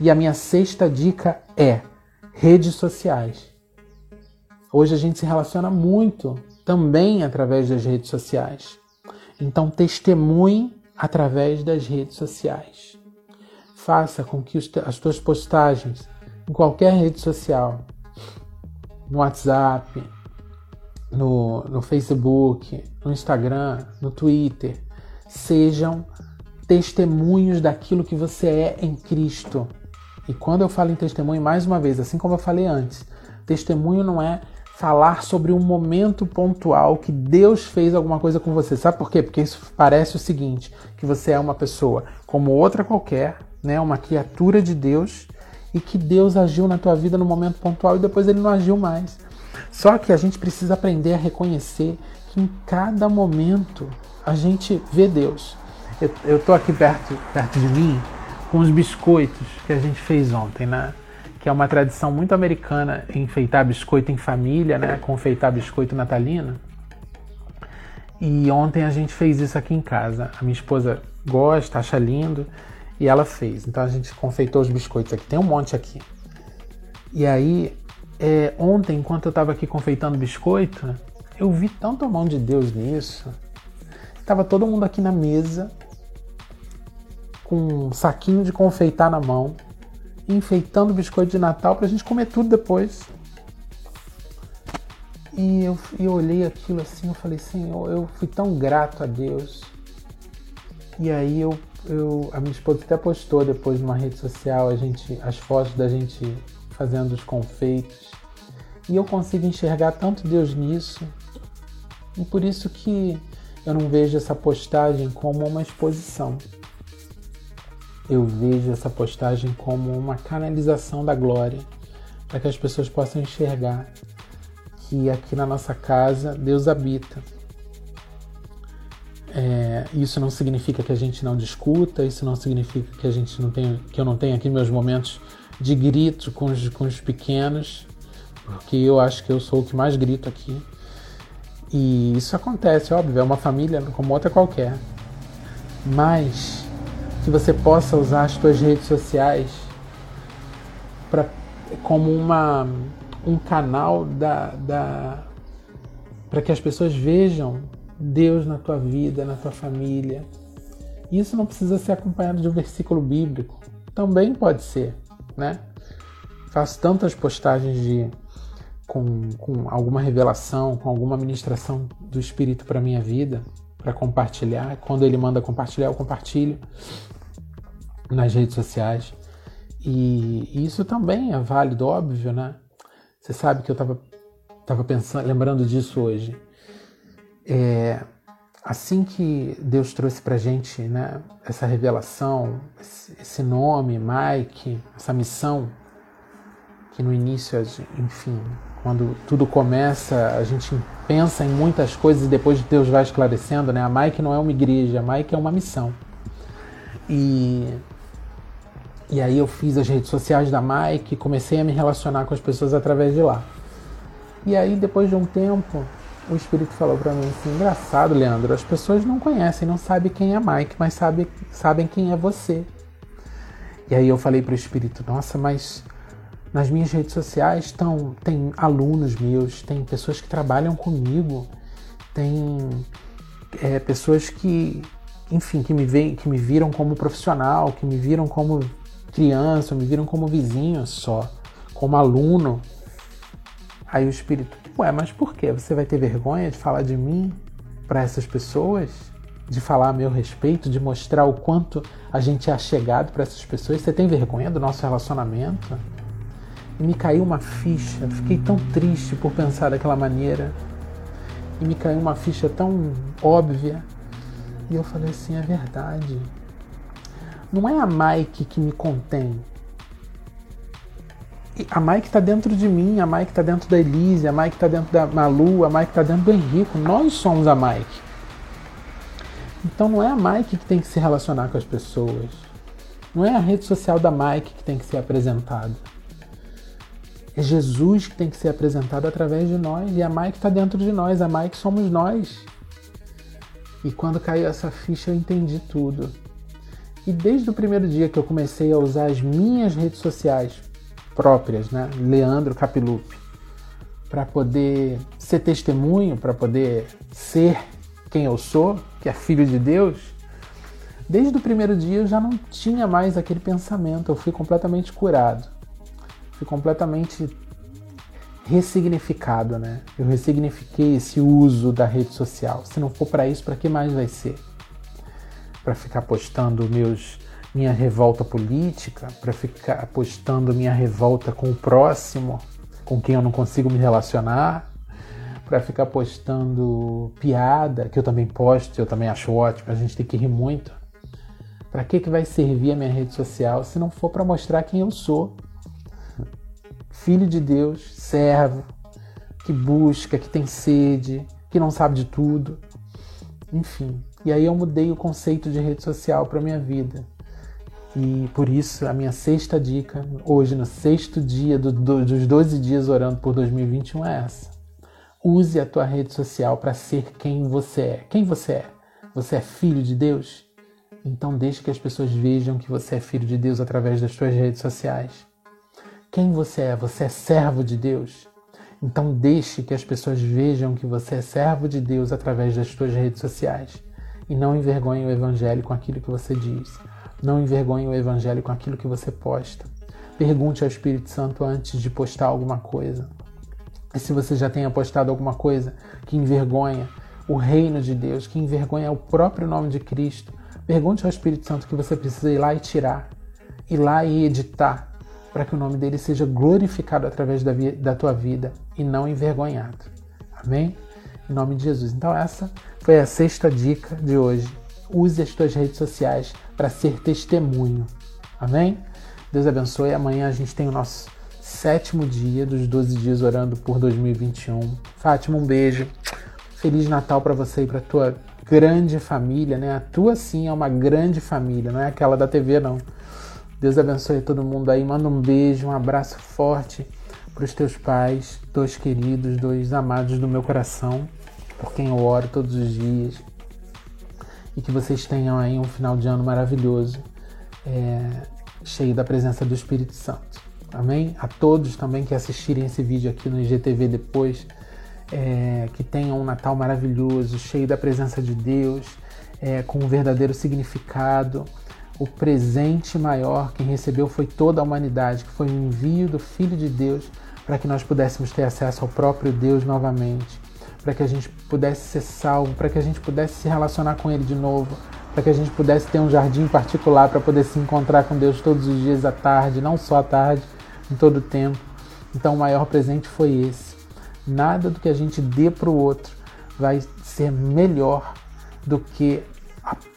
E a minha sexta dica é redes sociais. Hoje a gente se relaciona muito também através das redes sociais. Então, testemunhe através das redes sociais. Faça com que as tuas postagens em qualquer rede social, no WhatsApp, no, no Facebook, no Instagram, no Twitter, sejam testemunhos daquilo que você é em Cristo. E quando eu falo em testemunho, mais uma vez, assim como eu falei antes, testemunho não é falar sobre um momento pontual que Deus fez alguma coisa com você. Sabe por quê? Porque isso parece o seguinte, que você é uma pessoa como outra qualquer, né, uma criatura de Deus e que Deus agiu na tua vida no momento pontual e depois ele não agiu mais. Só que a gente precisa aprender a reconhecer que em cada momento a gente vê Deus. Eu, tô aqui perto, perto de mim com os biscoitos que a gente fez ontem, né? que é uma tradição muito americana enfeitar biscoito em família, né? Confeitar biscoito natalino. E ontem a gente fez isso aqui em casa. A minha esposa gosta, acha lindo e ela fez. Então a gente confeitou os biscoitos aqui. Tem um monte aqui. E aí, é, ontem, enquanto eu estava aqui confeitando biscoito, eu vi tanto a mão de Deus nisso. Tava todo mundo aqui na mesa com um saquinho de confeitar na mão enfeitando biscoito de Natal para a gente comer tudo depois. E eu, eu olhei aquilo assim, eu falei, Senhor, eu fui tão grato a Deus. E aí eu, eu a minha esposa até postou depois numa rede social a gente, as fotos da gente fazendo os confeitos. E eu consigo enxergar tanto Deus nisso. E por isso que eu não vejo essa postagem como uma exposição eu vejo essa postagem como uma canalização da glória, para que as pessoas possam enxergar que aqui na nossa casa Deus habita. É, isso não significa que a gente não discuta, isso não significa que a gente não tenha, que eu não tenha aqui meus momentos de grito com os, com os pequenos, porque eu acho que eu sou o que mais grito aqui. E isso acontece, óbvio, é uma família como outra qualquer. Mas que você possa usar as suas redes sociais pra, como uma, um canal da, da para que as pessoas vejam Deus na tua vida, na tua família. Isso não precisa ser acompanhado de um versículo bíblico. Também pode ser, né? Faço tantas postagens de com, com alguma revelação, com alguma ministração do Espírito para minha vida, para compartilhar. Quando ele manda compartilhar, eu compartilho nas redes sociais. E isso também é válido, óbvio, né? Você sabe que eu estava tava pensando, lembrando disso hoje. É, assim que Deus trouxe para gente, né, essa revelação, esse nome, Mike, essa missão, que no início, enfim, quando tudo começa, a gente pensa em muitas coisas e depois Deus vai esclarecendo, né? A Mike não é uma igreja, a Mike é uma missão. E e aí eu fiz as redes sociais da Mike, comecei a me relacionar com as pessoas através de lá. E aí depois de um tempo, o Espírito falou para mim assim: engraçado, Leandro, as pessoas não conhecem, não sabem quem é Mike, mas sabe, sabem quem é você. E aí eu falei para o Espírito: nossa, mas nas minhas redes sociais estão, tem alunos meus, tem pessoas que trabalham comigo, tem é, pessoas que, enfim, que me, veem, que me viram como profissional, que me viram como criança, me viram como vizinho só, como aluno. Aí o espírito, ué, mas por quê? Você vai ter vergonha de falar de mim para essas pessoas? De falar a meu respeito, de mostrar o quanto a gente é chegado para essas pessoas? Você tem vergonha do nosso relacionamento? E me caiu uma ficha, fiquei tão triste por pensar daquela maneira. E me caiu uma ficha tão óbvia. E eu falei assim: é verdade não é a Mike que me contém. A Mike está dentro de mim, a Mike está dentro da Elise, a Mike está dentro da Malu, a Mike está dentro do Henrico. Nós somos a Mike. Então não é a Mike que tem que se relacionar com as pessoas. Não é a rede social da Mike que tem que ser apresentada. É Jesus que tem que ser apresentado através de nós. E a Mike está dentro de nós. A Mike somos nós. E quando caiu essa ficha eu entendi tudo. que desde o primeiro dia que eu comecei a usar as minhas redes sociais próprias, né, Leandro Capilupi, para poder ser testemunho, para poder ser quem eu sou, que é filho de Deus, desde o primeiro dia eu já não tinha mais aquele pensamento, eu fui completamente curado. Fui completamente ressignificado, né? Eu ressignifiquei esse uso da rede social. Se não for para isso, para que mais vai ser? Para ficar postando meus minha revolta política, para ficar postando minha revolta com o próximo, com quem eu não consigo me relacionar, para ficar postando piada, que eu também posto, eu também acho ótimo, a gente tem que rir muito. Para que que vai servir a minha rede social se não for para mostrar quem eu sou? Filho de Deus, servo, que busca, que tem sede, que não sabe de tudo. Enfim, e aí eu mudei o conceito de rede social para minha vida. E por isso a minha sexta dica, hoje no sexto dia do, do, dos 12 dias orando por 2021 é essa. Use a tua rede social para ser quem você é. Quem você é? Você é filho de Deus? Então deixe que as pessoas vejam que você é filho de Deus através das suas redes sociais. Quem você é? Você é servo de Deus? Então deixe que as pessoas vejam que você é servo de Deus através das suas redes sociais. E não envergonhe o evangelho com aquilo que você diz. Não envergonhe o evangelho com aquilo que você posta. Pergunte ao Espírito Santo antes de postar alguma coisa. E se você já tenha postado alguma coisa que envergonha o reino de Deus, que envergonha o próprio nome de Cristo, pergunte ao Espírito Santo que você precisa ir lá e tirar, ir lá e editar, para que o nome dele seja glorificado através da, da tua vida e não envergonhado. Amém? Em nome de Jesus. Então, essa foi a sexta dica de hoje. Use as tuas redes sociais para ser testemunho. Amém? Deus abençoe. Amanhã a gente tem o nosso sétimo dia dos 12 dias orando por 2021. Fátima, um beijo. Feliz Natal para você e para tua grande família, né? A tua sim é uma grande família, não é aquela da TV não. Deus abençoe todo mundo aí. Manda um beijo, um abraço forte para os teus pais, dois queridos, dois amados do meu coração, por quem eu oro todos os dias e que vocês tenham aí um final de ano maravilhoso, é, cheio da presença do Espírito Santo. Amém? A todos também que assistirem esse vídeo aqui no IGTV depois, é, que tenham um Natal maravilhoso, cheio da presença de Deus, é, com um verdadeiro significado. O presente maior quem recebeu foi toda a humanidade, que foi o envio do Filho de Deus para que nós pudéssemos ter acesso ao próprio Deus novamente para que a gente pudesse ser salvo, para que a gente pudesse se relacionar com Ele de novo, para que a gente pudesse ter um jardim particular para poder se encontrar com Deus todos os dias à tarde, não só à tarde, em todo o tempo. Então, o maior presente foi esse. Nada do que a gente dê para o outro vai ser melhor do que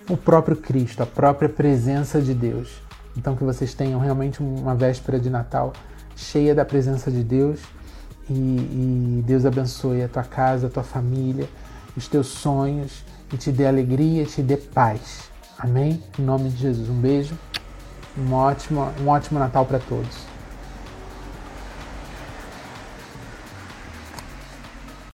o próprio Cristo, a própria presença de Deus. Então, que vocês tenham realmente uma véspera de Natal cheia da presença de Deus e, e Deus abençoe a tua casa, a tua família, os teus sonhos e te dê alegria, te dê paz. Amém? Em nome de Jesus. Um beijo, um ótimo, um ótimo Natal para todos.